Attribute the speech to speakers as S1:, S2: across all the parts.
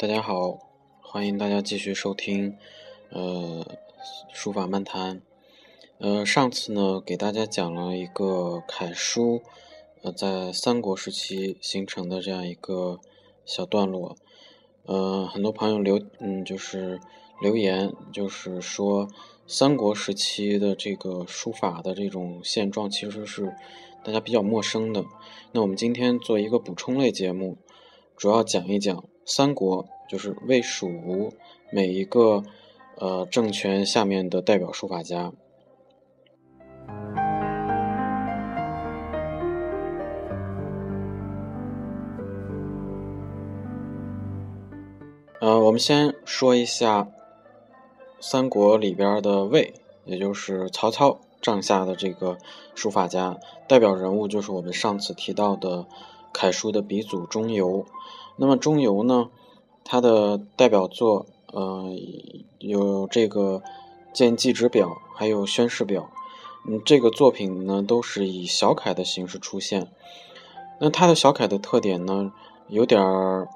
S1: 大家好，欢迎大家继续收听，呃，书法漫谈。呃，上次呢，给大家讲了一个楷书，呃，在三国时期形成的这样一个小段落。呃，很多朋友留，嗯，就是留言，就是说三国时期的这个书法的这种现状，其实是大家比较陌生的。那我们今天做一个补充类节目，主要讲一讲。三国就是魏蜀吴每一个呃政权下面的代表书法家。呃，我们先说一下三国里边的魏，也就是曹操帐下的这个书法家代表人物，就是我们上次提到的楷书的鼻祖钟繇。那么钟繇呢，他的代表作，呃，有这个《见祭之表》，还有《宣誓表》。嗯，这个作品呢，都是以小楷的形式出现。那它的小楷的特点呢，有点儿，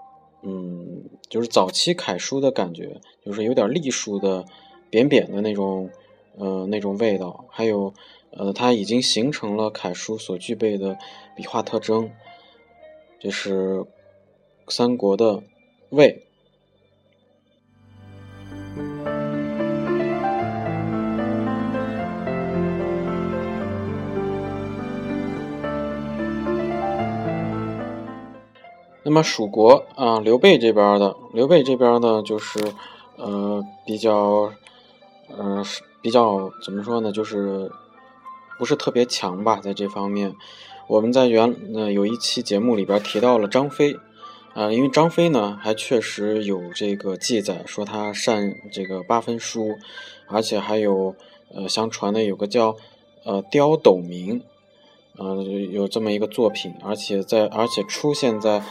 S1: 嗯，就是早期楷书的感觉，就是有点隶书的扁扁的那种，呃，那种味道。还有，呃，它已经形成了楷书所具备的笔画特征，就是。三国的魏，那么蜀国啊，刘备这边的刘备这边呢，就是呃比较呃比较怎么说呢，就是不是特别强吧，在这方面，我们在原呃有一期节目里边提到了张飞。啊，因为张飞呢，还确实有这个记载，说他善这个八分书，而且还有呃，相传的有个叫呃雕斗铭，呃，有这么一个作品，而且在而且出现在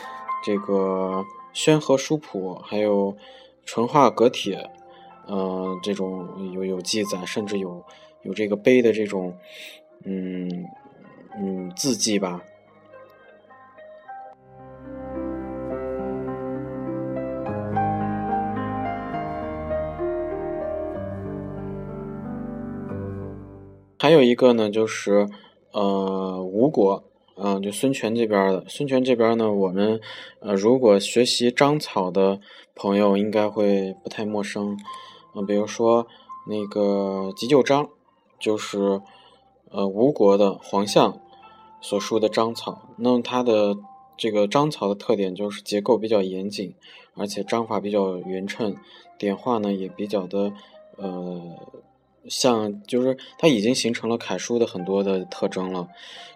S1: 这个《宣和书谱》还有《淳化阁帖》呃这种有有记载，甚至有有这个碑的这种嗯嗯字迹吧。还有一个呢，就是呃吴国，嗯，就孙权这边的。孙权这边呢，我们呃如果学习章草的朋友应该会不太陌生，嗯，比如说那个急救章，就是呃吴国的皇象所书的章草。那么它的这个章草的特点就是结构比较严谨，而且章法比较匀称，点画呢也比较的呃。像就是它已经形成了楷书的很多的特征了，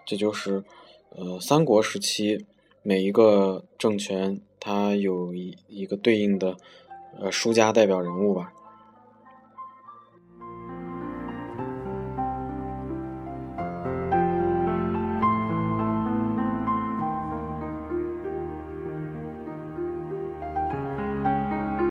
S1: 这就是呃三国时期每一个政权它有一一个对应的呃书家代表人物吧。